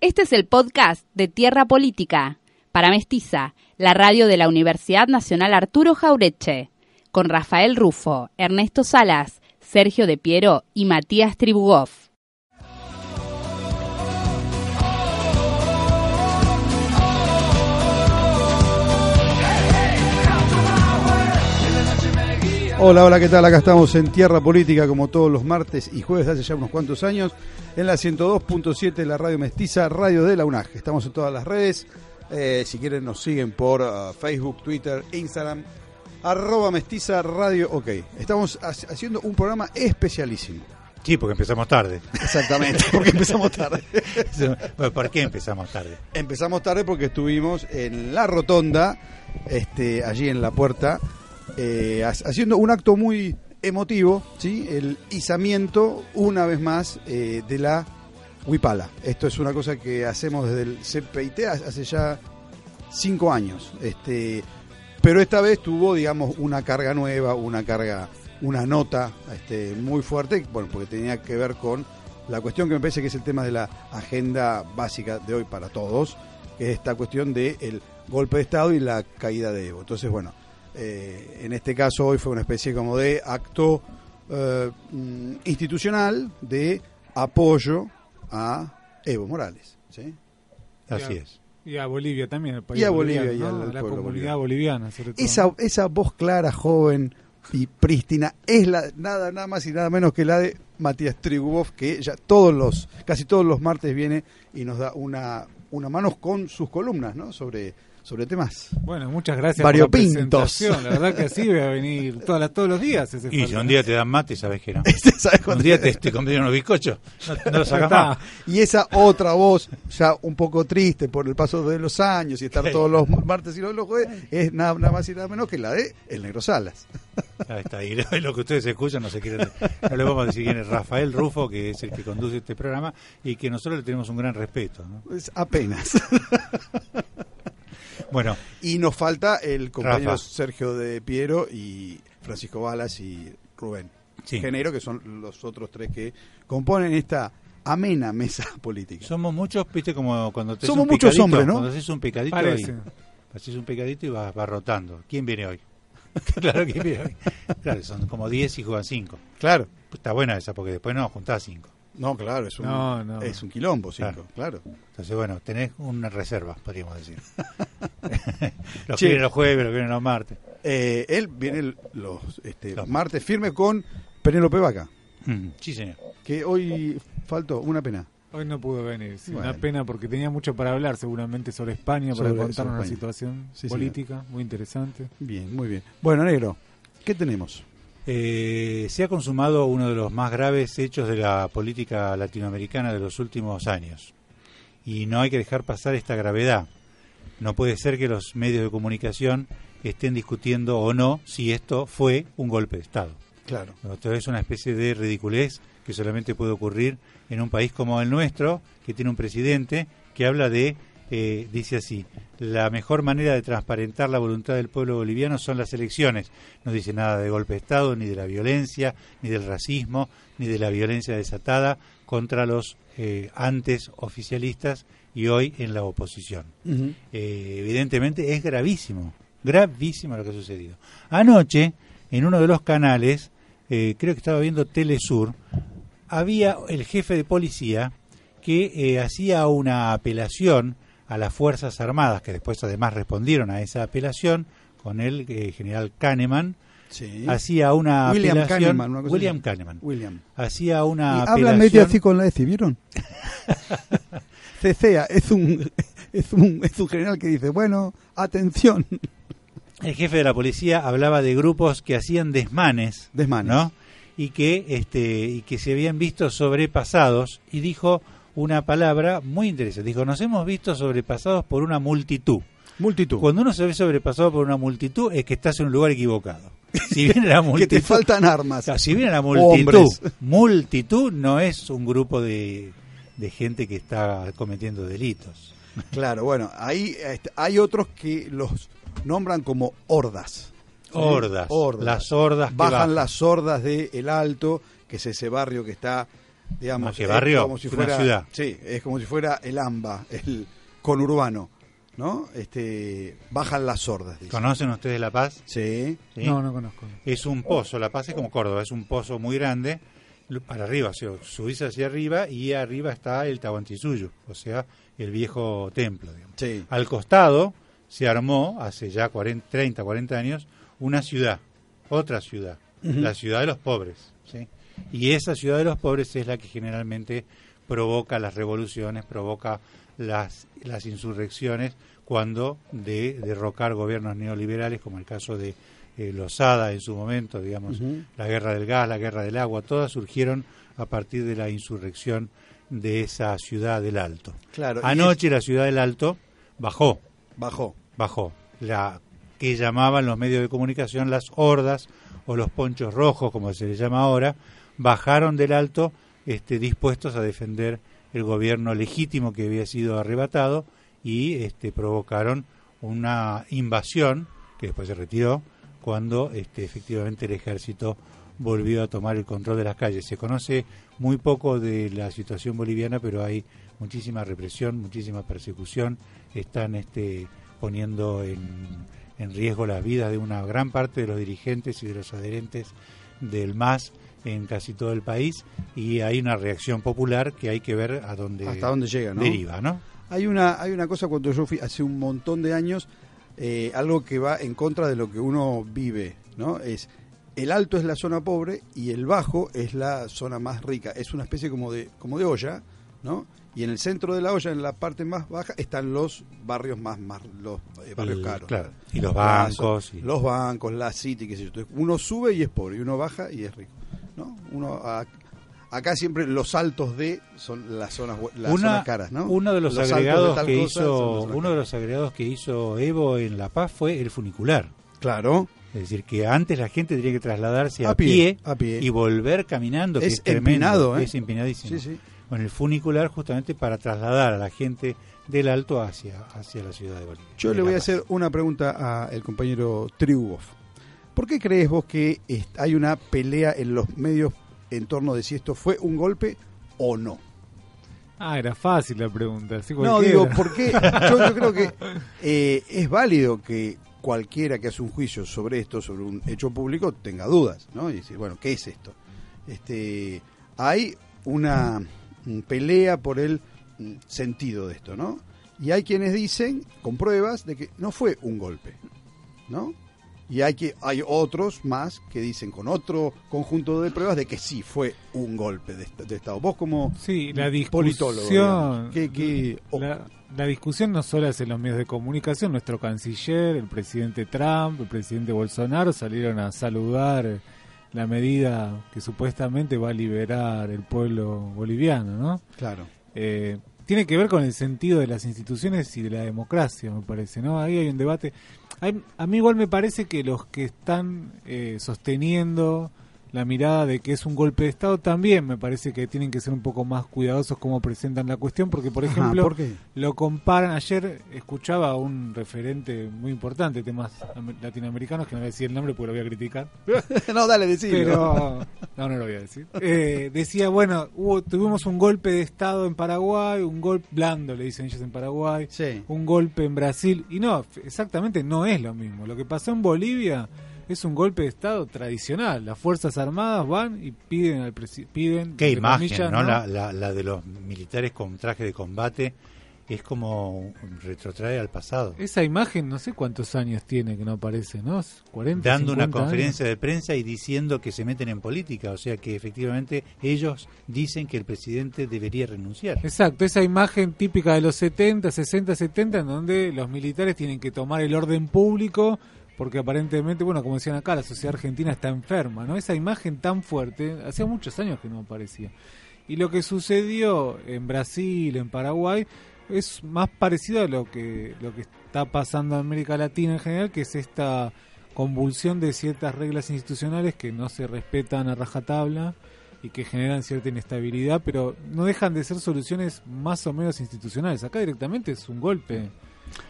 este es el podcast de Tierra Política, para Mestiza, la radio de la Universidad Nacional Arturo Jaureche, con Rafael Rufo, Ernesto Salas, Sergio De Piero y Matías Tribugov. Hola, hola, ¿qué tal? Acá estamos en Tierra Política como todos los martes y jueves hace ya unos cuantos años en la 102.7 la radio mestiza, radio de la UNAG. Estamos en todas las redes. Eh, si quieren nos siguen por uh, Facebook, Twitter, Instagram, arroba mestiza radio ok. Estamos haciendo un programa especialísimo. Sí, porque empezamos tarde. Exactamente, porque empezamos tarde. ¿Por qué empezamos tarde? Empezamos tarde porque estuvimos en la rotonda, este, allí en la puerta, eh, haciendo un acto muy emotivo, ¿sí? el izamiento una vez más eh, de la Huipala. Esto es una cosa que hacemos desde el CPIT hace ya cinco años. Este, pero esta vez tuvo, digamos, una carga nueva, una carga, una nota este, muy fuerte, bueno, porque tenía que ver con la cuestión que me parece que es el tema de la agenda básica de hoy para todos, que es esta cuestión del golpe de Estado y la caída de Evo. Entonces, bueno, eh, en este caso hoy fue una especie como de acto eh, mm, institucional de apoyo a Evo Morales. ¿sí? Así es. Y a Bolivia también. y a Bolivia y a la comunidad boliviana. sobre todo. Esa, esa voz clara, joven y prístina es la nada nada más y nada menos que la de Matías Trigubov que ya todos los casi todos los martes viene y nos da una una mano con sus columnas ¿no? sobre sobre temas. Bueno, muchas gracias por la presentación. La verdad que sí, voy a venir todas todos los días. y si un día te dan mate, sabes que no. un día te, te unos bizcochos, no, lo sacas más. Y esa otra voz, ya un poco triste por el paso de los años y estar todos los martes y los jueves, es nada, más y nada menos que la de El Negro Salas. Ahí está, y lo, que ustedes escuchan, no se quieren, no le vamos a decir quién es Rafael Rufo, que es el que conduce este programa y que nosotros le tenemos un gran respeto. ¿no? Pues apenas. Bueno, y nos falta el compañero Sergio de Piero y Francisco Balas y Rubén Genero, que son los otros tres que componen esta amena mesa política. Somos muchos, viste, como cuando te Somos muchos hombres, ¿no? Cuando haces un picadito, haces un picadito y vas, rotando. ¿Quién viene hoy? claro, ¿quién viene hoy? Claro, son como 10 y juegan 5. Claro. Está buena esa, porque después no, juntás 5. No, claro, es un, Es un quilombo, cinco, claro. Entonces, bueno, tenés una reserva, podríamos decir. los sí. vienen los jueves, los vienen los martes. Eh, él viene los, este, martes firme con Penélope Vaca. Mm, sí, señor. Que hoy faltó, una pena. Hoy no pudo venir, una pena porque tenía mucho para hablar seguramente sobre España, para contarnos una situación política muy interesante. Bien, muy bien. Bueno, Negro, ¿qué tenemos? Eh, se ha consumado uno de los más graves hechos de la política latinoamericana de los últimos años. Y no hay que dejar pasar esta gravedad. No puede ser que los medios de comunicación estén discutiendo o no si esto fue un golpe de Estado. Claro. Esto es una especie de ridiculez que solamente puede ocurrir en un país como el nuestro, que tiene un presidente que habla de eh, dice así, la mejor manera de transparentar la voluntad del pueblo boliviano son las elecciones. No dice nada de golpe de Estado, ni de la violencia, ni del racismo, ni de la violencia desatada contra los eh, antes oficialistas y hoy en la oposición. Eh, evidentemente es gravísimo, gravísimo lo que ha sucedido. Anoche, en uno de los canales, creo que estaba viendo Telesur, había el jefe de policía que hacía una apelación a las Fuerzas Armadas, que después además respondieron a esa apelación con el eh, general Kahneman, hacía una William apelación... Kahneman, William Kahneman. William. Hacía una y Habla medio así con la ECI, ¿vieron? Cecea es un, es, un, es un general que dice, bueno, atención. El jefe de la policía hablaba de grupos que hacían desmanes, desmanes. ¿no? y que, este, y que se habían visto sobrepasados y dijo una palabra muy interesante. Dijo, nos hemos visto sobrepasados por una multitud. Multitud. Cuando uno se ve sobrepasado por una multitud es que estás en un lugar equivocado. Si viene la multitud, que te faltan armas. si viene la multitud, multitud no es un grupo de, de gente que está cometiendo delitos. Claro, bueno, ahí este, hay otros que los nombran como hordas. Hordas, las hordas. Bajan, las hordas de El Alto, que es ese barrio que está, digamos, ¿Qué barrio? Como si fuera, ciudad. Sí, es como si fuera el AMBA, el conurbano. ¿No? Este, bajan las hordas. ¿Conocen ustedes La Paz? Sí. No, no conozco. Es un pozo, La Paz es como Córdoba, es un pozo muy grande, para arriba, o subís hacia arriba y arriba está el Tahuantinsuyo, o sea, el viejo templo. Sí. Al costado se armó, hace ya 40, 30, 40 años, una ciudad, otra ciudad, la ciudad de los pobres. ¿sí? Y esa ciudad de los pobres es la que generalmente provoca las revoluciones, provoca las, las insurrecciones cuando de derrocar gobiernos neoliberales, como el caso de eh, Lozada en su momento, digamos, la guerra del gas, la guerra del agua, todas surgieron a partir de la insurrección de esa ciudad del Alto. Claro, Anoche la ciudad del Alto bajó. Bajó. Bajó. La que llamaban los medios de comunicación las hordas o los ponchos rojos, como se les llama ahora, bajaron del Alto este, dispuestos a defender el gobierno legítimo que había sido arrebatado y este, provocaron una invasión que después se retiró cuando este, efectivamente el ejército volvió a tomar el control de las calles. Se conoce muy poco de la situación boliviana, pero hay muchísima represión, muchísima persecución. Están este, poniendo en, en riesgo la vida de una gran parte de los dirigentes y de los adherentes del MAS en casi todo el país y hay una reacción popular que hay que ver a dónde, hasta dónde llega, ¿no? deriva, ¿no? Hay una, hay una cosa cuando yo fui hace un montón de años, eh, algo que va en contra de lo que uno vive, ¿no? Es el alto es la zona pobre y el bajo es la zona más rica. Es una especie como de, como de olla, ¿no? Y en el centro de la olla, en la parte más baja, están los barrios más, más los eh, barrios caros. Claro. Y los bancos. Los bancos, la city, qué sé yo. Entonces, uno sube y es pobre, y uno baja y es rico. ¿No? Uno acá siempre los altos de son las zonas las caras, ¿no? Uno de los, agregados que hizo uno de los agregados que hizo Evo en La Paz fue el funicular. Claro. Es decir, que antes la gente tenía que trasladarse a, pie, y volver caminando, es que es empinado, ¿eh? es empinadísimo. Con el funicular justamente para trasladar a la gente del Alto hacia, hacia la ciudad de Bolivia. Yo le voy a hacer una pregunta al compañero Triubov. ¿Por qué crees vos que hay una pelea en los medios en torno de si esto fue un golpe o no? Ah, era fácil la pregunta. no, digo, ¿por qué? Yo, creo que eh, es válido que cualquiera que hace un juicio sobre esto, sobre un hecho público, tenga dudas, ¿no? Y decir, bueno, ¿qué es esto? Este, hay una pelea por el sentido de esto, ¿no? Y hay quienes dicen, con pruebas, de que no fue un golpe, ¿no? Y hay que hay otros más que dicen con otro conjunto de pruebas de que sí fue un golpe de, estado vos como sí la discusión la, discusión no solo es en los medios de comunicación nuestro canciller el presidente Trump el presidente Bolsonaro salieron a saludar la medida que supuestamente va a liberar el pueblo boliviano no claro eh, tiene que ver con el sentido de las instituciones y de la democracia, me parece, ¿no? Ahí hay un debate. A mí igual me parece que los que están eh, sosteniendo la mirada de que es un golpe de Estado, también me parece que tienen que ser un poco más cuidadosos como presentan la cuestión, porque por ejemplo lo comparan, ayer escuchaba a un referente muy importante de temas latinoamericanos, que no voy a decir el nombre porque lo voy a criticar. no, dale, decilo. Pero, no, no lo voy a decir. Eh, decía, bueno, hubo, tuvimos un golpe de Estado en Paraguay, un golpe blando, le dicen ellos en Paraguay, un golpe en Brasil, y no, exactamente no es lo mismo. Lo que pasó en Bolivia es un golpe de Estado tradicional. Las Fuerzas Armadas van y piden al piden Qué imagen, ¿no? La, la, de los militares con traje de combate es como retrotrae al pasado. Esa imagen no sé cuántos años tiene que no aparece, ¿no? 40, Dando una conferencia de prensa y diciendo que se meten en política, o sea que efectivamente ellos dicen que el presidente debería renunciar. Exacto, esa imagen típica de los 70, 60, 70 en donde los militares tienen que tomar el orden público porque aparentemente, bueno, como decían acá, la sociedad argentina está enferma, ¿no? Esa imagen tan fuerte, hacía muchos años que no aparecía. Y lo que sucedió en Brasil, en Paraguay, es más parecido a lo que, lo que está pasando en América Latina en general, que es esta convulsión de ciertas reglas institucionales que no se respetan a rajatabla y que generan cierta inestabilidad, pero no dejan de ser soluciones más o menos institucionales. Acá directamente es un golpe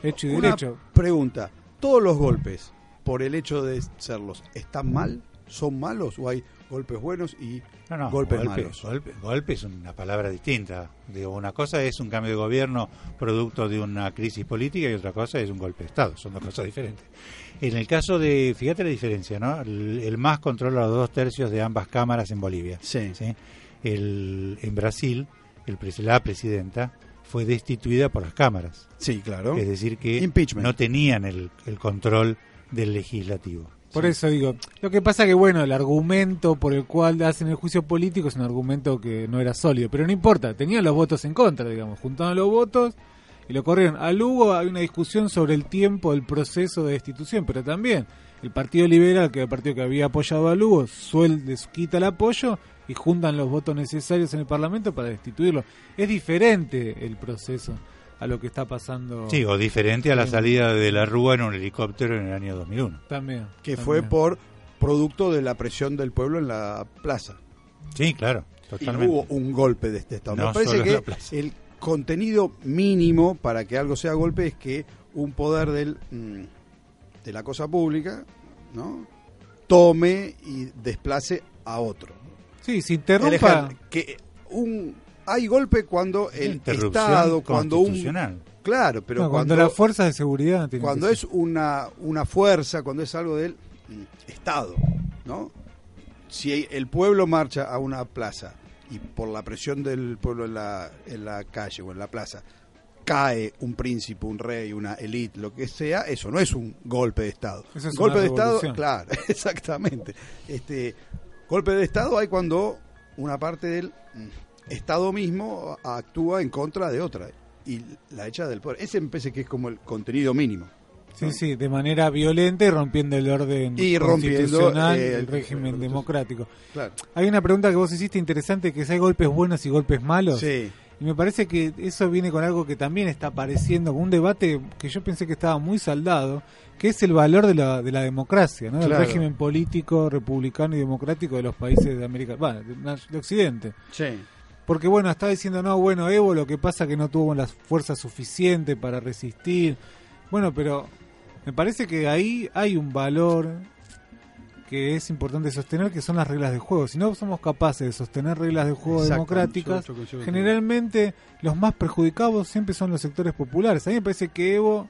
hecho y Una derecho. pregunta, ¿todos los golpes, por el hecho de serlos, están mal? ¿Son malos o hay golpes buenos y No, no, golpes golpe, malos? golpe- golpe es una palabra distinta. Digo, una cosa es un cambio de gobierno producto de una crisis política y otra cosa es un golpe de Estado. Son dos cosas diferentes. En el caso de, fíjate la diferencia, ¿no? El, el MAS controla los dos tercios de ambas cámaras en Bolivia. Sí. ¿sí? El, en Brasil, el, la presidenta fue destituida por las cámaras. Sí, claro. Es decir, que Impeachment. no tenían el, el control del legislativo. Por eso digo, lo que pasa que bueno, el argumento por el cual hacen el juicio político es un argumento que no era sólido, pero no importa, tenían los votos en contra, digamos, juntaron los votos y lo corrieron. A Lugo hay una discusión sobre el tiempo del proceso de destitución, pero también el Partido Liberal, que era el partido que había apoyado a Lugo, suel- les quita el apoyo y juntan los votos necesarios en el Parlamento para destituirlo. Es diferente el proceso a lo que está pasando Sí, o diferente a la salida de la Rúa en un helicóptero en el año 2001. también. que también. fue por producto de la presión del pueblo en la plaza. Sí, claro, Y totalmente. no hubo un golpe de este Estado. No Me parece que el contenido mínimo para que algo sea golpe es que un poder del, mm, de la cosa pública ¿no? tome y desplace a otro. Sí, se interrumpa. que un, hay golpe cuando el Estado, cuando un... Claro, pero No, cuando, cuando, las fuerzas de seguridad cuando que es una, una fuerza, cuando es algo del Estado, ¿no? Si el pueblo marcha a una plaza y por la presión del pueblo en la, en la calle o en la plaza cae un príncipe, un rey, una élite, lo que sea, eso no es un golpe de Estado. Eso es golpe una de Estado, claro, exactamente. Este golpe de Estado hay cuando una parte del Estado mismo actúa en contra de otra y la echa del poder. Ese me parece que es como el contenido mínimo. Sí, sí, de manera violenta y rompiendo el orden Y rompiendo, constitucional, eh, el el- régimen el- democrático. Claro. Hay una pregunta que vos hiciste interesante, que es hay golpes buenos y golpes malos. Sí. Y me parece que eso viene con algo que también está apareciendo, con un debate que yo pensé que estaba muy saldado, que es el valor de la, de la democracia, ¿no? del Claro. régimen político, republicano y democrático de los países de América, bueno, de, de Occidente. Sí. Porque bueno, estaba diciendo, no, bueno, Evo lo que pasa que no tuvo las fuerzas suficientes para resistir. Bueno, pero me parece que ahí hay un valor que es importante sostener, que son las reglas de juego. Si no somos capaces de sostener reglas de juego Exacto. democráticas, Yo- yo coincido generalmente los más perjudicados siempre son los sectores populares. A mí me parece que Evo,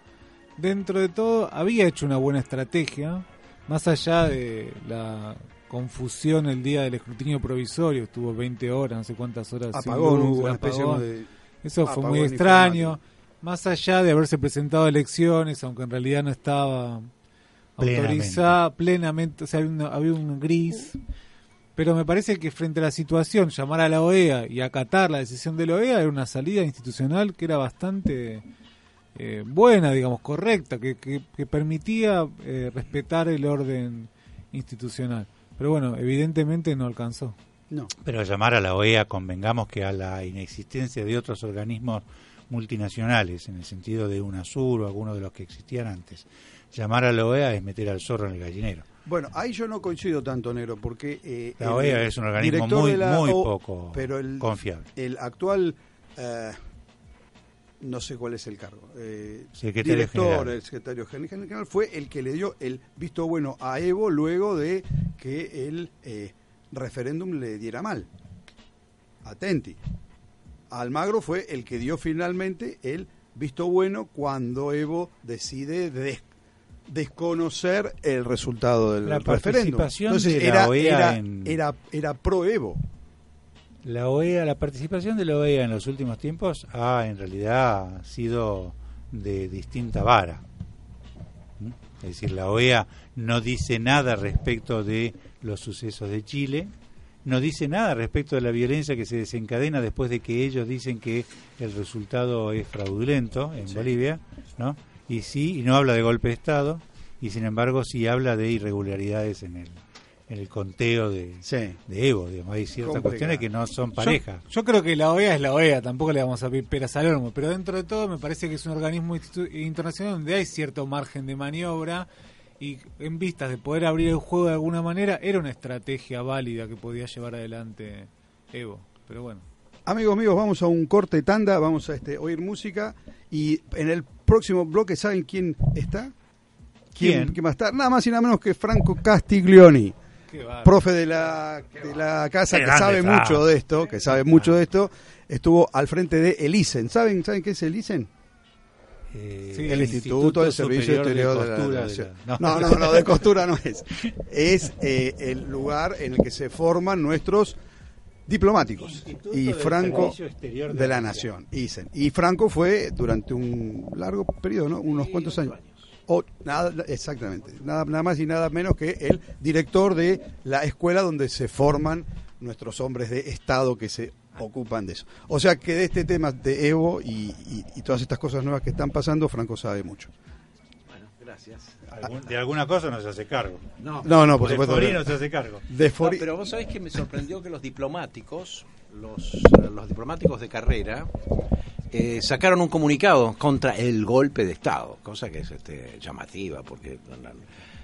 dentro de todo, había hecho una buena estrategia, más allá de la confusión el día del escrutinio provisorio, estuvo 20 horas, no sé cuántas horas. Apagón, hubo una especie de... Eso fue muy extraño. informático. Más allá de haberse presentado a elecciones, aunque en realidad no estaba Plenamente. autorizada plenamente, o sea, había, una- había un gris. Pero me parece que frente a la situación, llamar a la OEA y acatar la decisión de la OEA era una salida institucional que era bastante eh, buena, digamos, correcta, que, que- que permitía eh, respetar el orden institucional. Pero bueno, evidentemente no alcanzó. No. Pero llamar a la OEA, convengamos que a la inexistencia de otros organismos multinacionales, en el sentido de UNASUR o alguno de los que existían antes, llamar a la OEA es meter al zorro en el gallinero. Bueno, ahí yo no coincido tanto, Nero, porque... eh, La el OEA es un organismo muy, muy O- poco pero el, confiable. el actual... eh, no sé cuál es el cargo. eh, Secretario director, general. el secretario gen- general, fue el que le dio el visto bueno a Evo luego de que el eh, referéndum le diera mal. Atenti. Almagro fue el que dio finalmente el visto bueno cuando Evo decide des- desconocer el resultado del La referéndum. participación Entonces de la era, OEA era, en- era, era pro Evo. La OEA, la participación de la OEA en los últimos tiempos ha en realidad sido de distinta vara. ¿Mm? Es decir, la OEA no dice nada respecto de los sucesos de Chile, no dice nada respecto de la violencia que se desencadena después de que ellos dicen que el resultado es fraudulento en Bolivia, ¿no? Y sí, y no habla de golpe de Estado, y sin embargo sí habla de irregularidades en el, en el conteo de, Sí. de Evo, digamos, hay ciertas Complicado. cuestiones que no son pareja. Yo, yo creo que la OEA es la OEA, tampoco le vamos a pedir peras al olmo, pero dentro de todo me parece que es un organismo internacional donde hay cierto margen de maniobra y en vistas de poder abrir el juego de alguna manera era una estrategia válida que podía llevar adelante Evo. Pero bueno. Amigos míos, vamos a un corte tanda, vamos a este, oír música y en el próximo bloque, ¿saben quién está? ¿Quién? va a estar? Nada más y nada menos que Franco Castiglioni. Profe de la, de la casa que sabe mucho de esto, que sabe mucho de esto, estuvo al frente de el ISEN. ¿Saben, ¿saben qué es el ISEN? Eh, Sí, el Instituto, de Servicio Exterior de, de la Nación. de la- No, no, no, de costura no es. Es eh, el lugar en el que se forman nuestros diplomáticos. Instituto Y del Franco de la Nación, ISEN. Y Franco fue durante un largo periodo, ¿no? Unos cuantos años. O, nada, exactamente, nada, nada más y nada menos que el director de la escuela donde se forman nuestros hombres de Estado que se ocupan de eso. O sea que de este tema de Evo y, y- y todas estas cosas nuevas que están pasando, Franco sabe mucho. Bueno, gracias. Algún- de alguna cosa no se hace cargo. No, No, no, por de supuesto. No se hace cargo. De No, pero vos sabés que me sorprendió que los diplomáticos, los, los diplomáticos de carrera, eh, sacaron un comunicado contra el golpe de Estado, cosa que es este, llamativa, porque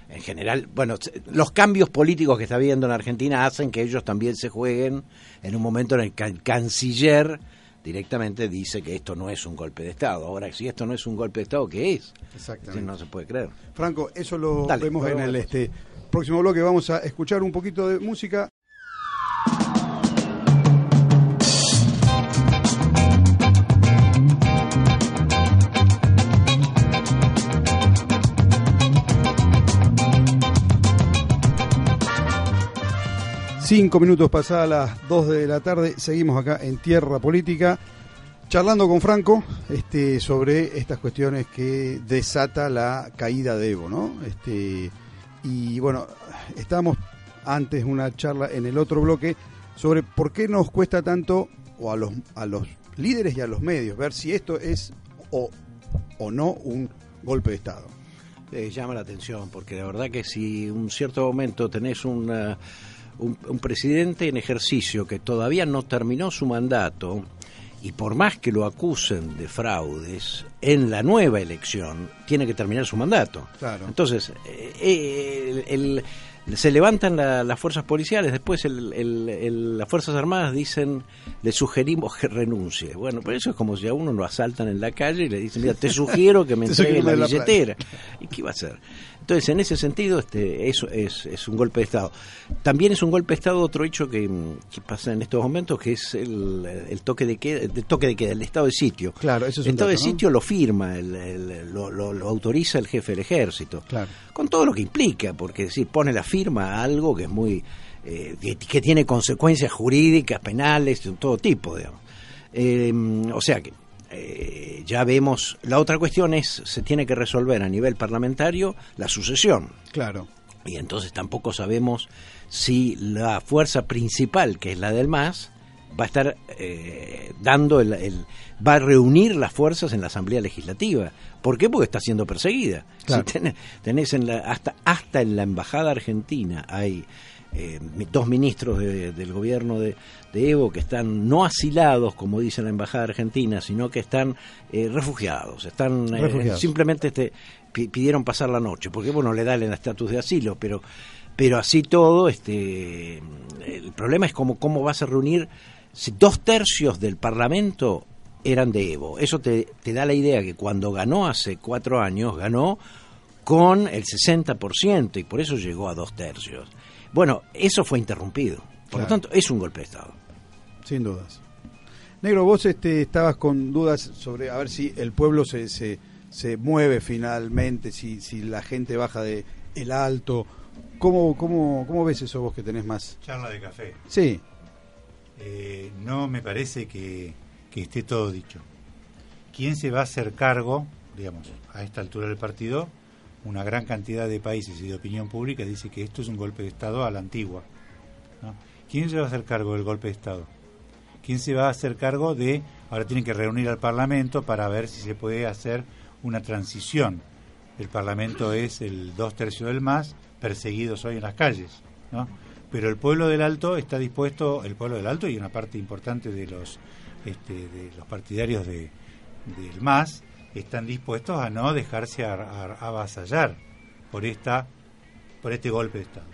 en general, bueno, los cambios políticos que está habiendo en Argentina hacen que ellos también se jueguen en un momento en el que el canciller directamente dice que esto no es un golpe de Estado. Ahora, si esto no es un golpe de Estado, ¿qué es? Exactamente. No se puede creer. Franco, eso lo Dale, vemos en el este, próximo bloque. Vamos a escuchar un poquito de música. Cinco minutos pasadas las dos de la tarde, seguimos acá en Tierra Política, charlando con Franco este, sobre estas cuestiones que desata la caída de Evo, ¿no? Este, y bueno, estábamos antes una charla en el otro bloque sobre por qué nos cuesta tanto, o a los, a los líderes y a los medios, ver si esto es o, o no un golpe de Estado. Eh, llama la atención, porque la verdad que si un cierto momento tenés una- un, un presidente en ejercicio que todavía no terminó su mandato, y por más que lo acusen de fraudes, en la nueva elección tiene que terminar su mandato. Claro. Entonces, eh, eh, el- el- se levantan la- las fuerzas policiales, después el- las Fuerzas Armadas dicen, le sugerimos que renuncie. Bueno, pero eso es como si a uno lo asaltan en la calle y le dicen, mira, te sugiero que me entregue la billetera. ¿Y qué va a hacer? Entonces, en ese sentido, este, eso es, es un golpe de Estado. También es un golpe de Estado otro hecho que, mm, que pasa en estos momentos, que es el, el toque de queda, el toque de queda, el estado de sitio. Claro, eso es el estado dato, de ¿no? sitio lo firma, el- el- lo, lo- lo autoriza el jefe del ejército. Claro. Con todo lo que implica, porque si pone la firma a algo que es muy. eh, que, que tiene consecuencias jurídicas, penales, de todo tipo, digamos. Eh, o sea que. Eh, ya vemos, la otra cuestión es, se tiene que resolver a nivel parlamentario la sucesión. Claro. Y entonces tampoco sabemos si la fuerza principal, que es la del MAS, va a estar eh, dando el, el- va a reunir las fuerzas en la Asamblea Legislativa. ¿Por qué? Porque está siendo perseguida. Claro. Si tenés, tenés en la, hasta hasta en la embajada argentina hay eh, dos ministros de- del gobierno de, de Evo que están no asilados, como dice la embajada argentina, sino que están eh, refugiados, están eh, Refugiados. simplemente este, pi- pidieron pasar la noche, porque bueno le da el estatus de asilo, pero pero así todo, este, el problema es cómo, cómo vas a reunir si dos tercios del Parlamento eran de Evo. Eso te, te da la idea que cuando ganó hace cuatro años, ganó con el 60% y por eso llegó a dos tercios. Bueno, eso fue interrumpido. Por lo tanto, es un golpe de Estado. Sin dudas. Negro, vos este, estabas con dudas sobre a ver si el pueblo se, se, se mueve finalmente, si, si la gente baja de el alto. ¿Cómo, cómo, ¿Cómo ves eso vos que tenés más? Charla de café. Sí, Eh, no me parece que, que esté todo dicho. ¿Quién se va a hacer cargo, digamos, a esta altura del partido? Una gran cantidad de países y de opinión pública dice que esto es un golpe de Estado a la antigua. ¿no? ¿Quién se va a hacer cargo del golpe de Estado? ¿Quién se va a hacer cargo de, ahora tienen que reunir al Parlamento para ver si se puede hacer una transición el Parlamento es el dos tercios del MAS, perseguidos hoy en las calles, ¿no? Pero el pueblo del Alto está dispuesto, el pueblo del Alto y una parte importante de los, este, de los partidarios de, del MAS, están dispuestos a no dejarse avasallar por esta por este golpe de Estado.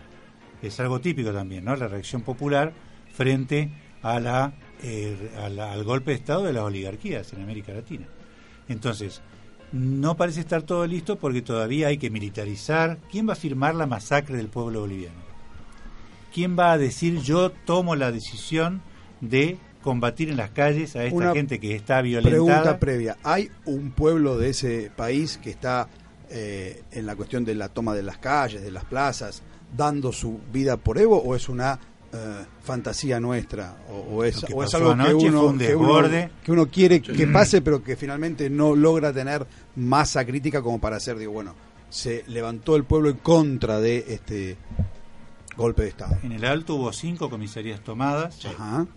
Es algo típico también, ¿no? La reacción popular frente a la, eh, al golpe de Estado de las oligarquías en América Latina. Entonces, no parece estar todo listo porque todavía hay que militarizar. ¿Quién va a firmar la masacre del pueblo boliviano? ¿Quién va a decir yo tomo la decisión de combatir en las calles a esta gente que está violentada? Pregunta previa. ¿Hay un pueblo de ese país que está eh, en la cuestión de la toma de las calles, de las plazas, dando su vida por Evo o es una eh, fantasía nuestra o, es, algo que uno, que uno, quiere que pase pero que finalmente no logra tener masa crítica como para hacer, digo, bueno, se levantó el pueblo en contra de este golpe de Estado. En el Alto hubo cinco comisarías tomadas,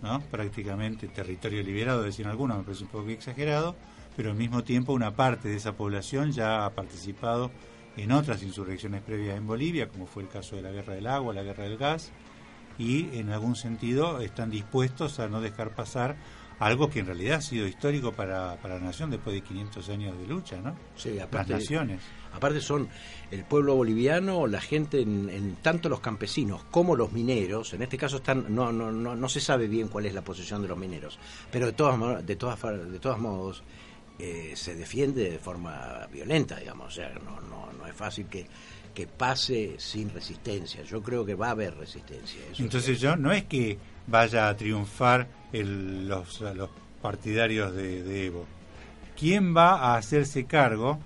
¿no? prácticamente territorio liberado, decían algunos, me parece un poco exagerado, pero al mismo tiempo una parte de esa población ya ha participado en otras insurrecciones previas en Bolivia, como fue el caso de la guerra del agua, la guerra del gas, y en algún sentido están dispuestos a no dejar pasar algo que en realidad ha sido histórico para, para la nación después de 500 años de lucha, ¿no? Sí, aparte, Las naciones. Aparte son el pueblo boliviano, la gente, en, tanto los campesinos como los mineros, en este caso están no, no, no, no se sabe bien cuál es la posición de los mineros, pero de todas, de todas, de todos modos eh, se defiende de forma violenta, digamos, o sea, no, no, no es fácil que, que pase sin resistencia. Yo creo que va a haber resistencia. Entonces yo no es que vaya a triunfar el, los, partidarios de, Evo. ¿Quién va a hacerse cargo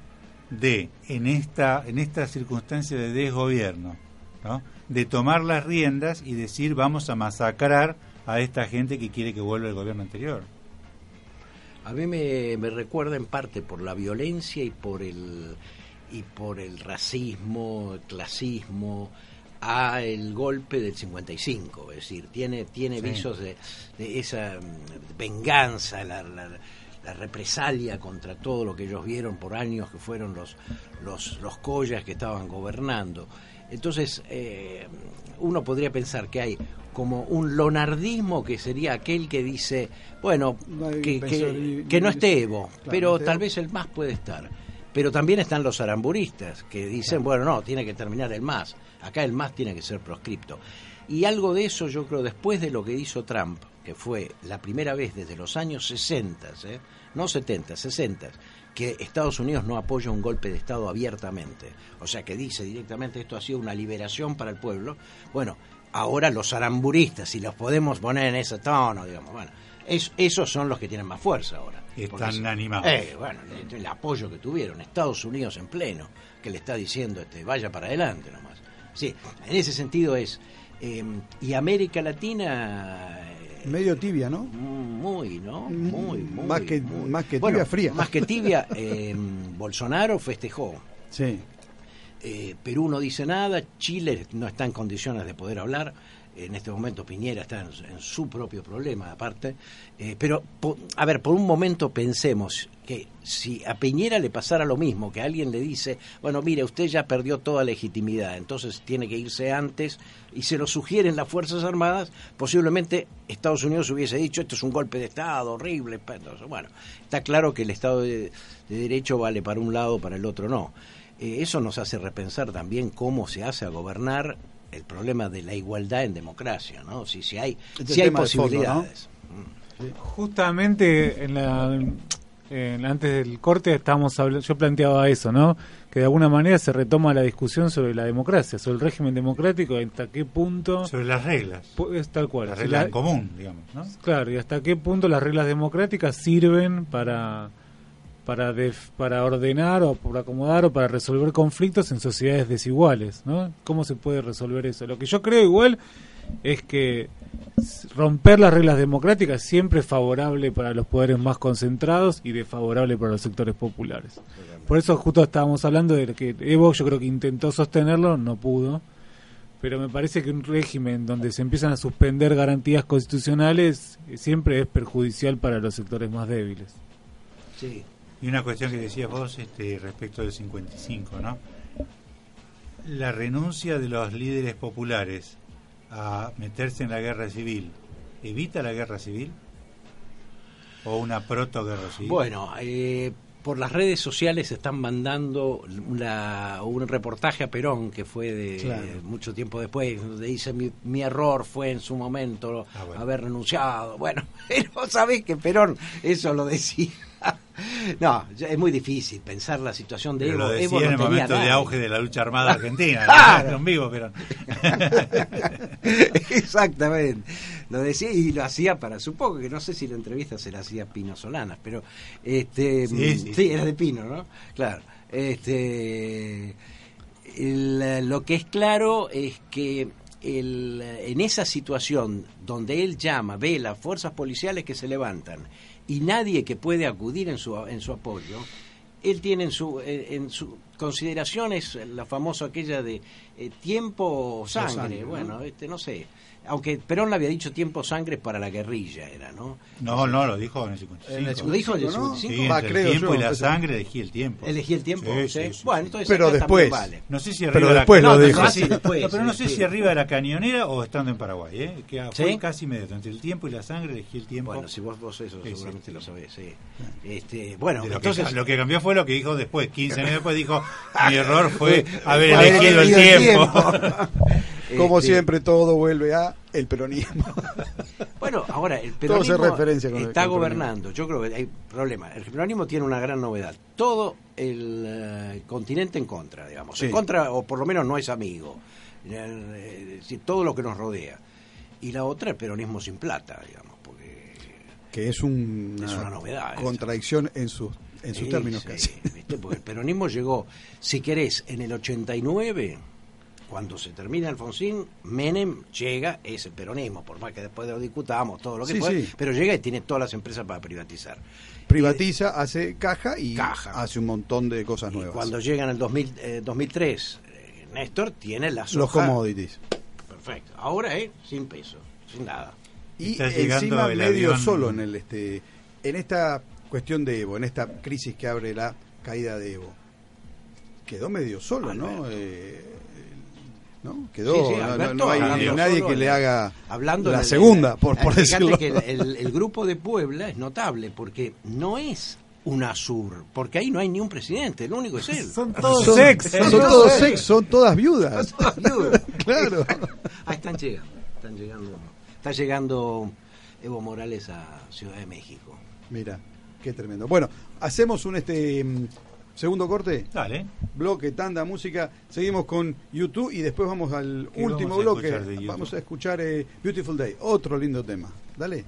de, en esta, en esta circunstancia de desgobierno, ¿no? de tomar las riendas y decir vamos a masacrar a esta gente que quiere que vuelva el gobierno anterior? A mí me, me recuerda en parte por la violencia y por el y por el racismo, el clasismo, a el golpe del 55, es decir, tiene tiene visos de, esa mm, venganza, la, la, represalia contra todo lo que ellos vieron por años que fueron los los los collas que estaban gobernando. Entonces, eh, uno podría pensar que hay como un lonardismo que sería aquel que dice, bueno, que, que, no esté Evo, pero tal vez el más puede estar. Pero también están los aramburistas que dicen, bueno, no, tiene que terminar el más. Acá el más tiene que ser proscripto. Y algo de eso yo creo después de lo que hizo Trump, que fue la primera vez desde los años 60, ¿eh? no 70, 60, que Estados Unidos no apoya un golpe de Estado abiertamente. O sea, que dice directamente esto ha sido una liberación para el pueblo. Bueno, ahora los aramburistas, si los podemos poner en ese tono, digamos, bueno, esos son los que tienen más fuerza ahora. Están animados. Eh, bueno, el, apoyo que tuvieron, Estados Unidos en pleno, que le está diciendo, este, vaya para adelante nomás. Sí, en ese sentido es. Em, y América Latina eh, medio tibia, ¿no? Muy, ¿no? Muy, muy. Más que, Más que tibia, fría. Más que tibia, eh, Bolsonaro festejó. Sí. Eh, Perú no dice nada, Chile no está en condiciones de poder hablar. En este momento Piñera está en, su propio problema, aparte. Eh, pero, a ver, por un momento pensemos que si a Piñera le pasara lo mismo, que alguien le dice, bueno, mire, usted ya perdió toda legitimidad, entonces tiene que irse antes, y se lo sugieren las Fuerzas Armadas, posiblemente Estados Unidos hubiese dicho, esto es un golpe de Estado horrible. bueno, está claro que el Estado de Derecho vale para un lado, para el otro no. Eh, eso nos hace repensar también cómo se hace a gobernar el problema de la igualdad en democracia, ¿no? Si, si hay, este si hay posibilidades. Mm. Justamente en la, antes del corte estamos yo planteaba eso, ¿no? Que de alguna manera se retoma la discusión sobre la democracia, sobre el régimen democrático, hasta qué punto... Sobre las reglas. Es tal cual. Las reglas en común, digamos, ¿no? Claro, y hasta qué punto las reglas democráticas sirven para para, para ordenar o para acomodar o para resolver conflictos en sociedades desiguales, ¿no? ¿Cómo se puede resolver eso? Lo que yo creo igual es que romper las reglas democráticas siempre es favorable para los poderes más concentrados y desfavorable para los sectores populares. Por eso justo estábamos hablando de que Evo yo creo que intentó sostenerlo, no pudo, pero me parece que un régimen donde se empiezan a suspender garantías constitucionales siempre es perjudicial para los sectores más débiles. Sí, Y una cuestión que decías vos este, respecto del 55, ¿no? La renuncia de los líderes populares a meterse en la guerra civil, ¿evita la guerra civil? ¿O una proto-guerra civil? Bueno, eh, por las redes sociales están mandando una- un reportaje a Perón que fue de Claro. mucho tiempo después, donde dice mi, mi error fue en su momento Ah, bueno. haber renunciado. Bueno, pero sabés que Perón eso lo decía. No, es muy difícil pensar la situación de Evo. lo decía Evo no en el momento de auge de la lucha armada argentina. Claro. Vivo, pero... Exactamente. Lo decía y lo hacía para, supongo que no sé si la entrevista se la hacía Pino Solanas, pero este Sí, mm, sí, sí, sí. era de Pino, ¿no? Claro. Este el- lo que es claro es que el- en esa situación donde él llama, ve las fuerzas policiales que se levantan y nadie que puede acudir en su, en su apoyo, él tiene en su, en su consideración es la famosa aquella de eh, tiempo o sangre, sangre, ¿no? bueno, este no sé. Aunque Perón le había dicho tiempo sangre para la guerrilla, era, ¿no? No, no, lo dijo en el 55. En el ¿Lo dijo en el ¿no? 55? Sí, Va, creo el tiempo yo, y la sangre elegí el tiempo. ¿Elegí el tiempo? Sí, ¿sí? sí, sí, bueno, entonces Pero después. vale. No sé si Pero arriba de la- después lo No, dijo. no, sí, después, No, pero no sé sí. si arriba de la cañonera o estando en Paraguay, ¿eh? Que fue ¿Sí? casi inmediato. Entre el tiempo y la sangre elegí el tiempo. Bueno, si vos, vos eso seguramente lo sabés, sí. Este, bueno, lo, entonces... que, lo que cambió fue lo que dijo después, 15 años después dijo, mi error fue haber Haber elegido el elegido el tiempo. Como Este, siempre, todo vuelve a el peronismo. Bueno, ahora el peronismo referencia con el- está el gobernando. Yo creo que hay problema. El peronismo tiene una gran novedad. Todo el eh, continente en contra, digamos. Sí. En contra, o por lo menos no es amigo. Eh, es decir, todo lo que nos rodea. Y la otra, el peronismo sin plata, digamos. Porque Que es, un- Es una novedad, contradicción en sus, en sus Sí, términos sí, casi. ¿viste? Porque el peronismo llegó, si querés, en el 89, cuando se termina Alfonsín, Menem llega, es el peronismo, por más que después lo discutamos, todo lo que Sí, fue, sí. pero llega y tiene todas las empresas para privatizar. Privatiza, hace caja y Caja. hace un montón de cosas Y nuevas. cuando llega en el 2000, eh, 2003, eh, Néstor tiene la Los commodities. Perfecto. Ahora es sin peso, sin nada. Y Está llegando encima el medio avión. solo en el este en esta cuestión de Evo, en esta crisis que abre la caída de Evo. Quedó medio solo, ¿no? Alberto. Eh, ¿no? Quedó, Sí, sí, no- no, Alberto no hay hablando nadie que le haga hablando la segunda, por, decirlo. que el, grupo de Puebla es notable porque no es una sur, porque ahí no hay ni un presidente, el único es él. Son todos son, sex. son todos sex, son todas viudas. Viuda. claro. Ah, están llegando, están llegando, está llegando Evo Morales a Ciudad de México. Mira, qué tremendo. Bueno, hacemos un este segundo corte. Dale. bloque, tanda, música. Seguimos con YouTube y después vamos al ¿Qué último vamos bloque. Vamos a escuchar eh, Beautiful Day, otro lindo tema. Dale.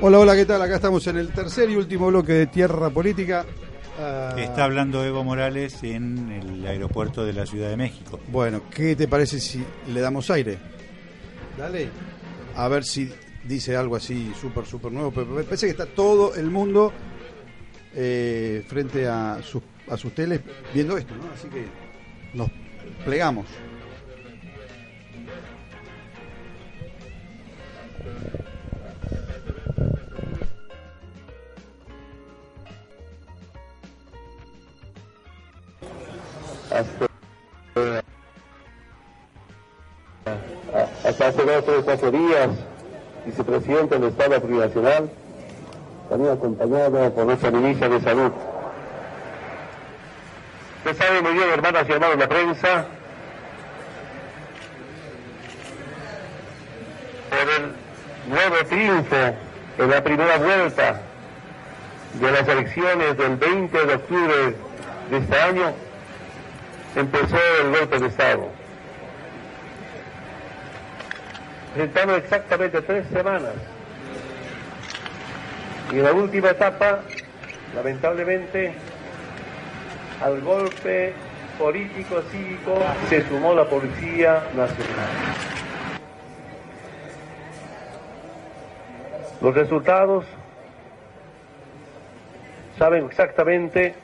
Hola, hola, ¿qué tal? Acá estamos en el tercer y último bloque de Tierra Política. Ah, Está hablando Evo Morales en el aeropuerto de la Ciudad de México. Bueno, ¿qué te parece si le damos aire? Dale. A ver si dice algo así súper, súper nuevo. Pero me parece que está todo el mundo eh, frente a sus, a sus teles viendo esto, ¿no? Así que nos plegamos. Hasta hace dos o cuatro días, vicepresidente del Estado Plurinacional, también acompañado por nuestra ministra de Salud. Usted sabe muy bien, hermanas y hermanos de la prensa, por el nuevo triunfo en la primera vuelta de las elecciones del 20 de octubre de este año, empezó el golpe de Estado. Enfrentamos exactamente tres semanas. Y en la última etapa, lamentablemente, al golpe político cívico se sumó la Policía Nacional. Los resultados saben exactamente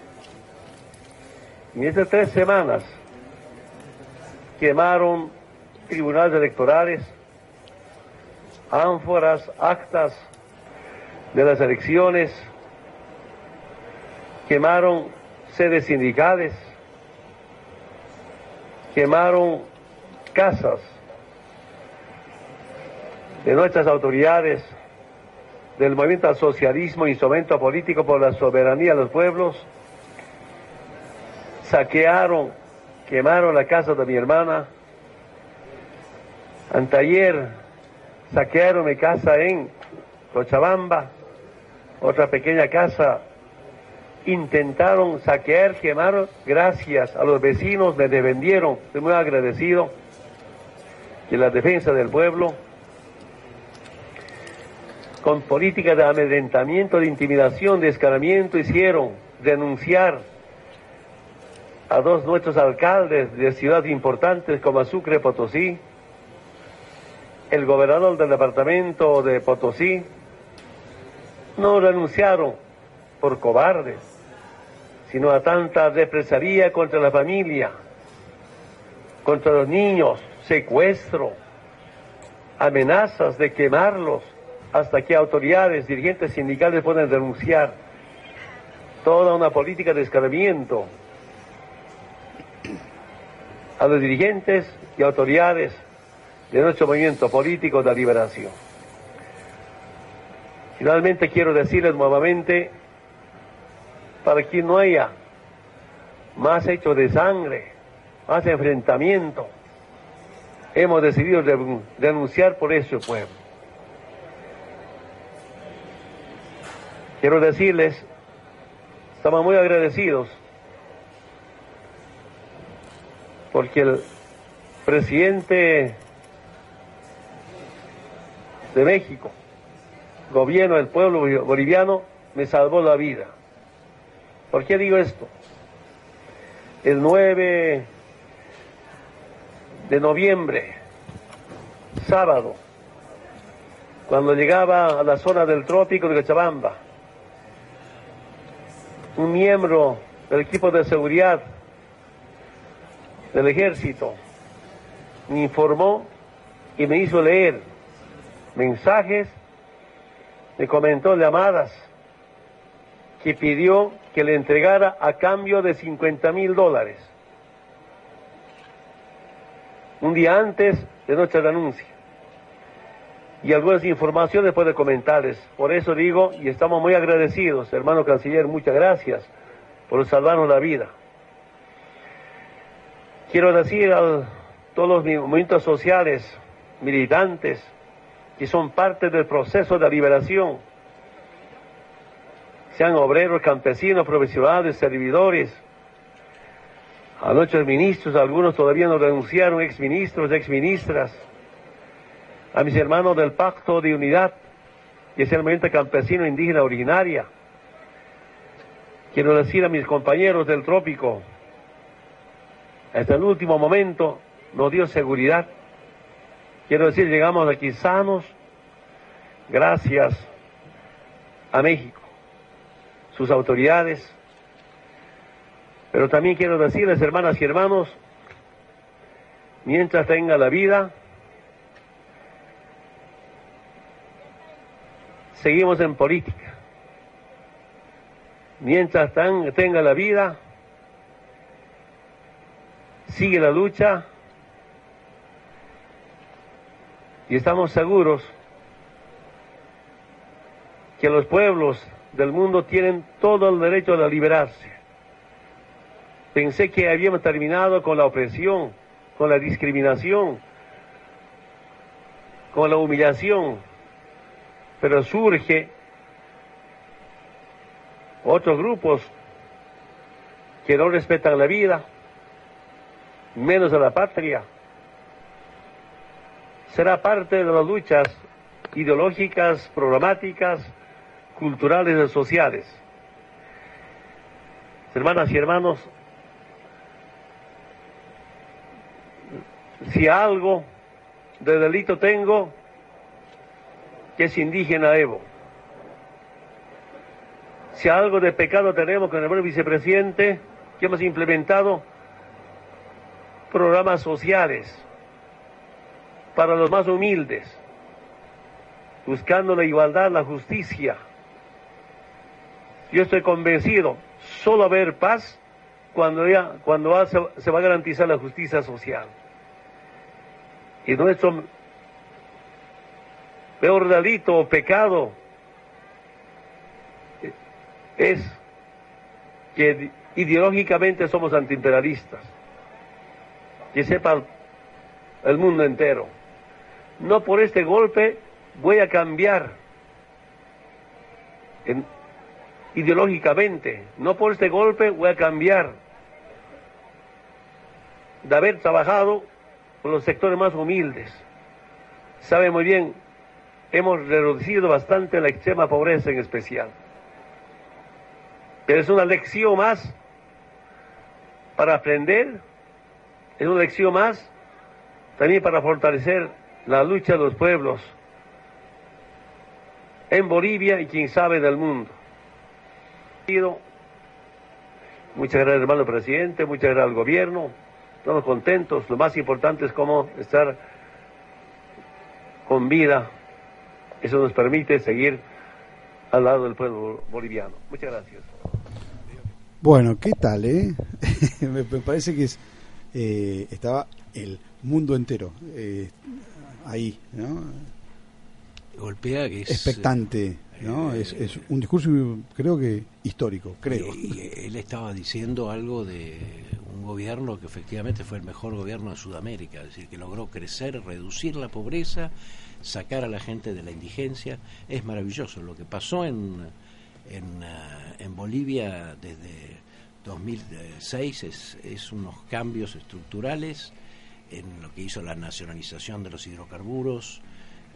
en estas tres semanas quemaron tribunales electorales, ánforas, actas de las elecciones, quemaron sedes sindicales, quemaron casas de nuestras autoridades, del movimiento al socialismo, instrumento político por la soberanía de los pueblos, saquearon, quemaron la casa de mi hermana, anteayer saquearon mi casa en Cochabamba, otra pequeña casa, intentaron saquear, quemar, gracias a los vecinos me defendieron, estoy muy agradecido, que la defensa del pueblo, con políticas de amedrentamiento, de intimidación, de escalamiento, hicieron denunciar a dos nuestros alcaldes de ciudades importantes como Sucre, Potosí, el gobernador del departamento de Potosí, no renunciaron por cobardes, sino a tanta represalia contra la familia, contra los niños, secuestro, amenazas de quemarlos, hasta que autoridades, dirigentes sindicales puedan denunciar toda una política de escalamiento a los dirigentes y autoridades de nuestro movimiento político de liberación. Finalmente quiero decirles nuevamente, para que no haya más hechos de sangre, más enfrentamiento, hemos decidido denunciar por ese pueblo. Quiero decirles, estamos muy agradecidos porque el presidente de México, gobierno del pueblo boliviano, me salvó la vida. ¿Por qué digo esto? El 9 de noviembre, sábado, cuando llegaba a la zona del trópico de Cochabamba, un miembro del equipo de seguridad del ejército me informó y me hizo leer mensajes, me comentó llamadas que pidió que le entregara a cambio de 50 mil dólares. Un día antes de nuestra denuncia. Y algunas informaciones puede comentarles. Por eso digo, y estamos muy agradecidos, hermano canciller, muchas gracias por salvarnos la vida. Quiero decir a todos los movimientos sociales, militantes, que son parte del proceso de liberación, sean obreros, campesinos, profesionales, servidores, a nuestros ministros, algunos todavía no renunciaron, exministros, exministras, a mis hermanos del Pacto de Unidad, que es el movimiento campesino indígena originaria. Quiero decir a mis compañeros del trópico, hasta el último momento nos dio seguridad. Quiero decir, llegamos aquí sanos gracias a México, sus autoridades, pero también quiero decirles, hermanas y hermanos, mientras tenga la vida, seguimos en política. Mientras tenga la vida, sigue la lucha y estamos seguros que los pueblos del mundo tienen todo el derecho a liberarse. Pensé que habíamos terminado con la opresión, con la discriminación, con la humillación, pero surge otros grupos que no respetan la vida, menos a la patria. Será parte de las luchas ideológicas, programáticas, culturales y sociales. Hermanas y hermanos, si algo de delito tengo, que es indígena Evo. Si algo de pecado tenemos con el buen vicepresidente, que hemos implementado programas sociales para los más humildes, buscando la igualdad, la justicia. Yo estoy convencido, solo haber paz cuando, ya, cuando se va a garantizar la justicia social. Y nuestro peor delito o pecado es que ideológicamente somos antiimperialistas. Que sepa el mundo entero. No por este golpe voy a cambiar ideológicamente. No por este golpe voy a cambiar de haber trabajado con los sectores más humildes. Sabe muy bien, hemos reducido bastante la extrema pobreza en especial. Pero es una lección más para aprender, es una lección más también para fortalecer la lucha de los pueblos en Bolivia y quien sabe del mundo. Muchas gracias hermano presidente, muchas gracias al gobierno, estamos contentos, lo más importante es cómo estar con vida, eso nos permite seguir al lado del pueblo boliviano. Muchas gracias. Bueno, ¿qué tal, eh? me, parece que es, eh, estaba el mundo entero eh, ahí, ¿no? Golpea que es... Expectante, ¿no? Eh, es, es, un discurso, creo que histórico, creo. Y, él estaba diciendo algo de un gobierno que efectivamente fue el mejor gobierno de Sudamérica, es decir, que logró crecer, reducir la pobreza, sacar a la gente de la indigencia. Es maravilloso. Lo que pasó en en, eh, en Bolivia desde 2006 es, es unos cambios estructurales en lo que hizo la nacionalización de los hidrocarburos,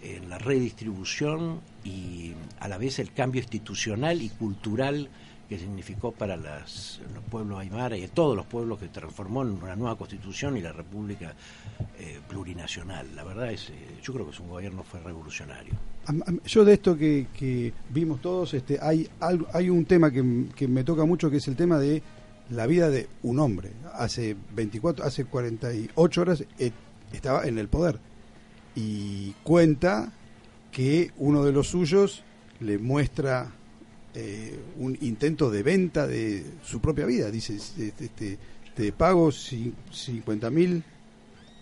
en la redistribución y a la vez el cambio institucional y cultural que significó para las, los pueblos aymara y todos los pueblos que transformó en una nueva constitución y la república eh, plurinacional. La verdad es, eh, yo creo que es un gobierno fue revolucionario. Yo de esto que, vimos todos, este, hay, hay un tema que, me toca mucho que es el tema de la vida de un hombre. Hace 24, hace 48 horas eh, estaba en el poder y cuenta que uno de los suyos le muestra eh, un intento de venta de su propia vida. Dice, este, te pago 50 mil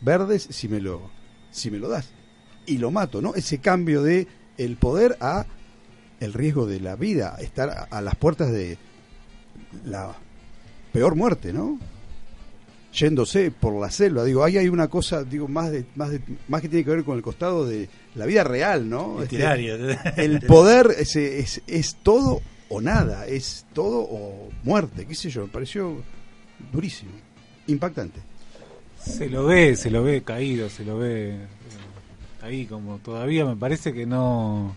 verdes si me lo si me lo das y lo mato, ¿no? Ese cambio de el poder a el riesgo de la vida, estar a, las puertas de la peor muerte, ¿no? Yéndose por la selva, digo, ahí hay una cosa, digo, más de, más de, más que tiene que ver con el costado de la vida real, ¿no? Este, el poder es, es, es todo o nada, es todo o muerte, qué sé yo, me pareció durísimo, impactante. Se lo ve, se lo ve caído, se lo ve eh, ahí como todavía me parece que no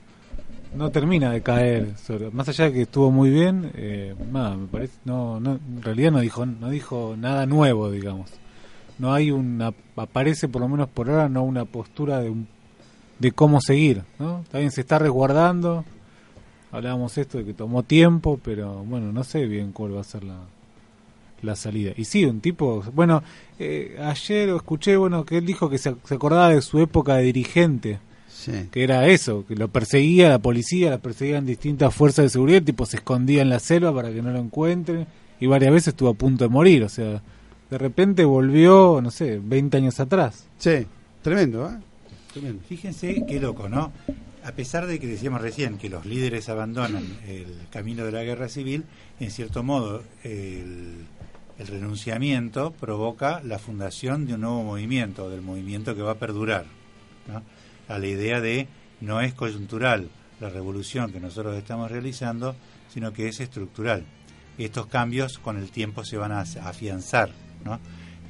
no termina de caer más allá de que estuvo muy bien eh, me parece no, no en realidad no dijo no dijo nada nuevo digamos no hay una aparece por lo menos por ahora no una postura de de cómo seguir no también se está resguardando hablábamos esto de que tomó tiempo pero bueno no sé bien cuál va a ser la la salida. Y sí, un tipo, bueno, eh, ayer escuché, bueno, que él dijo que se, acordaba de su época de dirigente. Que era eso, que lo perseguía la policía, la perseguían distintas fuerzas de seguridad, tipo se escondía en la selva para que no lo encuentren y varias veces estuvo a punto de morir, o sea, de repente volvió, no sé, 20 años atrás. Sí, tremendo, ¿eh? Tremendo. Fíjense qué loco, ¿no? A pesar de que decíamos recién que los líderes abandonan el camino de la guerra civil, en cierto modo el el renunciamiento provoca la fundación de un nuevo movimiento, del movimiento que va a perdurar. A la idea de no es coyuntural la revolución que nosotros estamos realizando, sino que es estructural. Estos cambios con el tiempo se van a afianzar. ¿no?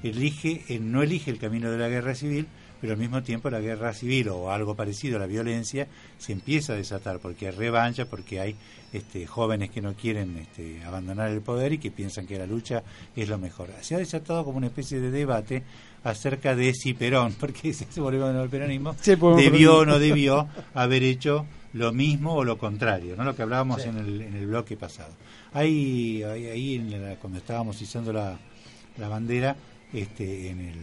Elige, eh, no elige el camino de la guerra civil, pero al mismo tiempo la guerra civil o algo parecido a la violencia se empieza a desatar porque hay revancha, porque hay este, jóvenes que no quieren este, abandonar el poder y que piensan que la lucha es lo mejor. Se ha desatado como una especie de debate acerca de si Perón, porque se volvió al peronismo, debió o no debió haber hecho lo mismo o lo contrario, ¿no? Lo que hablábamos en, el, en el bloque pasado. Ahí, ahí, ahí en la- cuando estábamos izando la, la bandera, este, en, el,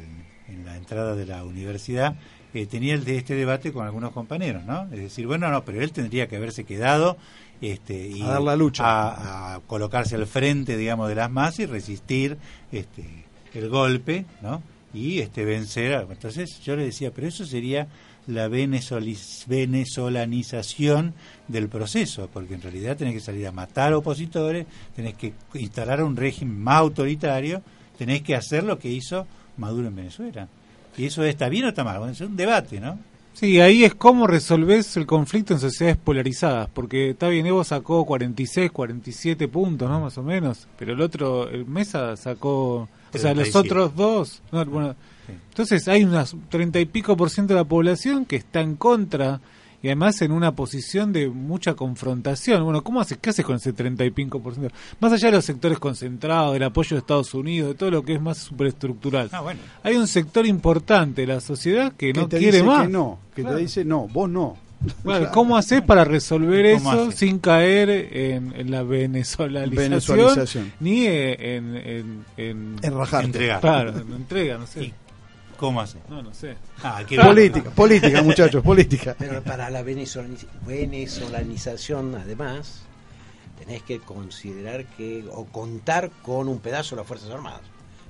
en la entrada de la universidad, eh, tenía el de este debate con algunos compañeros, ¿no? Es decir, bueno, no, pero él tendría que haberse quedado este, y A dar la lucha. a, a colocarse al frente, digamos, de las masas y resistir este, el golpe, ¿no? Y este, vencer. Entonces yo le decía, pero eso sería la venezolanización del proceso, porque en realidad tenés que salir a matar opositores, tenés que instalar un régimen más autoritario, tenés que hacer lo que hizo Maduro en Venezuela. Y eso está bien o está mal, es un debate, ¿no? Sí, ahí es cómo resolvés el conflicto en sociedades polarizadas, porque está bien, Evo sacó 46, 47 puntos, ¿no? Más o menos, pero el otro, el Mesa sacó, o sea, los 37. otros dos, no, bueno, Sí. entonces hay unas 30 y pico por ciento de la población que está en contra y además en una posición de mucha confrontación. Bueno, ¿cómo haces? ¿Qué haces con ese 30 y pico por ciento? Más allá de los sectores concentrados, del apoyo de Estados Unidos, de todo lo que es más superestructural. Ah, bueno. Hay un sector importante de la sociedad que, que no te quiere dice más. que no, que Claro. te dice no, vos no. Bueno. ¿Cómo haces para resolver ¿Cómo eso sin caer en, en la venezolanización, Venezolanización. ni en, en, en, En rajarte. Entregar. claro, en entrega, no sé. ¿Y ¿Cómo hace? No, no sé. Ah, qué Política, política, muchachos, política. Pero para la venezolaniz- venezolanización, además, tenés que considerar que, o contar con un pedazo de las Fuerzas Armadas,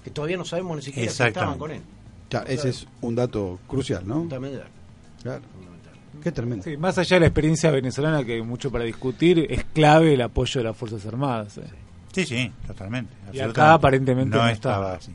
que todavía no sabemos ni siquiera si estaban con él. Claro, ese es un dato crucial, ¿no? Claro. Qué tremendo. Sí, más allá de la experiencia venezolana, que hay mucho para discutir, es clave el apoyo de las Fuerzas Armadas. eh. Sí, sí, totalmente. Y acá aparentemente no no estaba así.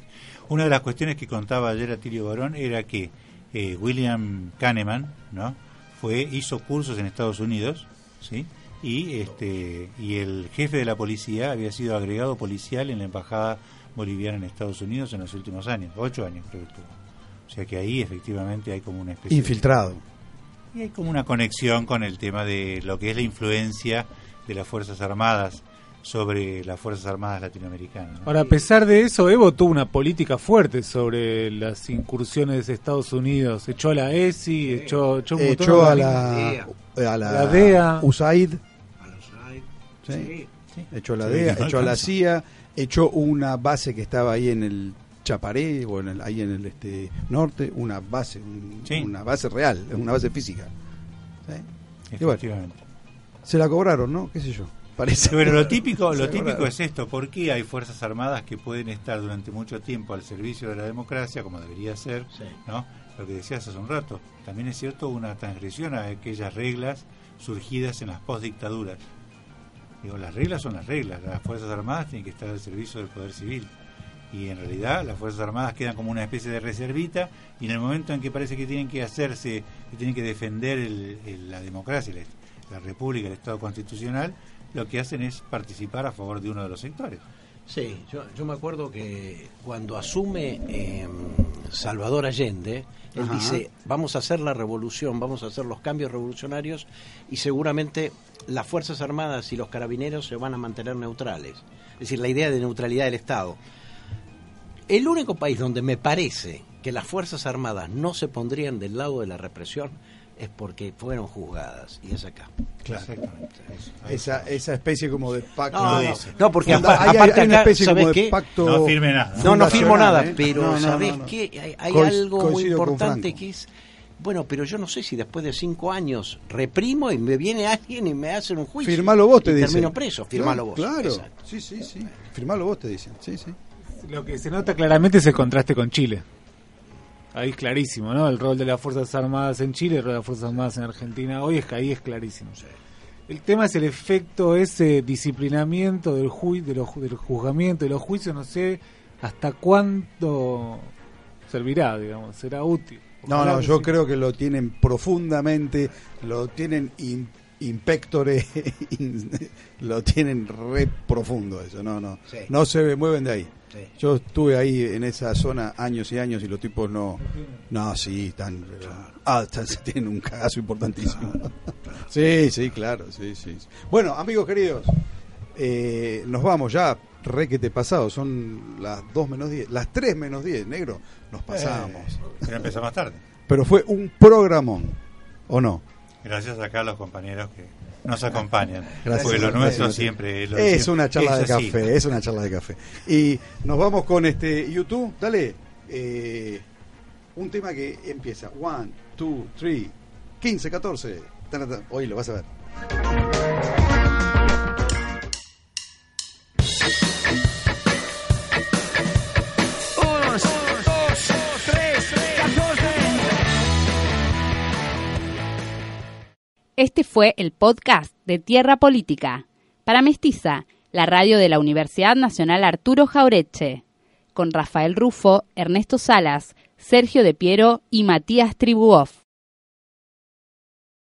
Una de las cuestiones que contaba ayer Atilio Barón era que eh, William Kahneman, ¿no? Fue hizo cursos en Estados Unidos, ¿sí? Y este y el jefe de la policía había sido agregado policial en la embajada boliviana en Estados Unidos en los últimos años, ocho años creo que estuvo. O sea que ahí efectivamente hay como una especie de- Infiltrado. Y hay como una conexión con el tema de lo que es la influencia de las Fuerzas Armadas sobre las Fuerzas Armadas latinoamericanas. ¿no? Ahora, a pesar de eso, Evo tuvo una política fuerte sobre las incursiones de Estados Unidos. Echó a la ESI, echó, echó un Echó de a la, a la, La DEA. USAID, A los AI, Sí. sí. echó a la Sí, DEA, no echó a la. CIA, echó una base que estaba ahí en el Chaparé, o en el- ahí en el este norte, una base, un- Sí. una base real, una base física. Se la cobraron, ¿no? ¿Qué sé yo? Parece. Pero lo típico, lo típico cobraron. es esto, ¿por qué hay fuerzas armadas que pueden estar durante mucho tiempo al servicio de la democracia, como debería ser, Sí. ¿no? Lo que decías hace un rato, también es cierto una transgresión a aquellas reglas surgidas en las postdictaduras. Digo, las reglas son las reglas, las fuerzas armadas tienen que estar al servicio del poder civil. Y en realidad las fuerzas armadas quedan como una especie de reservita y en el momento en que parece que tienen que hacerse, que tienen que defender el- el- la democracia, la, la república, el Estado constitucional, lo que hacen es participar a favor de uno de los sectores. Sí, yo, yo me acuerdo que cuando asume eh, Salvador Allende, él Ajá. dice, vamos a hacer la revolución, vamos a hacer los cambios revolucionarios y seguramente las Fuerzas Armadas y los carabineros se van a mantener neutrales. Es decir, la idea de neutralidad del Estado. El único país donde me parece que las Fuerzas Armadas no se pondrían del lado de la represión es porque fueron juzgadas, y es acá. Exactamente. Eso. Ahí Esa, esa especie como de pacto. No, porque Funda- apa- hay- hay aparte una especie ¿sabes como de qué? pacto No firme nada. No, no firmo nada, ¿eh? pero No, no, ¿sabés no, no. qué? Hay, hay Co- algo muy importante que es, bueno, pero yo no sé si después de cinco años reprimo y me viene alguien y me hacen un juicio. Firmalo vos, te dicen. termino preso, firmalo Claro, vos. Claro, Exacto. sí, sí, sí. Firmalo vos, te dicen. Sí, sí. Lo que se nota claramente es el contraste con Chile. Ahí es clarísimo, ¿no? El rol de las Fuerzas Armadas en Chile, el rol de las Fuerzas Armadas en Argentina. Hoy es que ahí es clarísimo. El tema es el efecto, ese disciplinamiento del, ju de los, del juzgamiento, de los juicios, no sé hasta cuándo servirá, digamos, será útil. No, Ojalá no, yo sí. creo que lo tienen profundamente, lo tienen impectore, lo tienen re profundo eso, no, no, Sí. no se mueven de ahí. Sí. Yo estuve ahí en esa zona años y años y los tipos no, no, sí, están, ah, están- tienen un cagazo importantísimo. Sí, sí, claro, sí, sí. Bueno, amigos queridos, eh, nos vamos ya, requete pasado, son las 2 menos 10, las 3 menos 10, negro, nos pasamos. Pero empezó más tarde. Pero fue un programón, ¿o no? Gracias acá a los compañeros que nos acompañan. Gracias, porque lo nuestro siempre lo Es siempre- una charla es de así. café, es una charla de café. Y nos vamos con este YouTube, dale. eh, un tema que empieza. One, two, three, 15, 14. Tan, tan. Hoy lo vas a ver. Este fue el podcast de Tierra Política. Para Mestiza, la radio de la Universidad Nacional Arturo Jaureche. Con Rafael Rufo, Ernesto Salas, Sergio De Piero y Matías Tribuoff.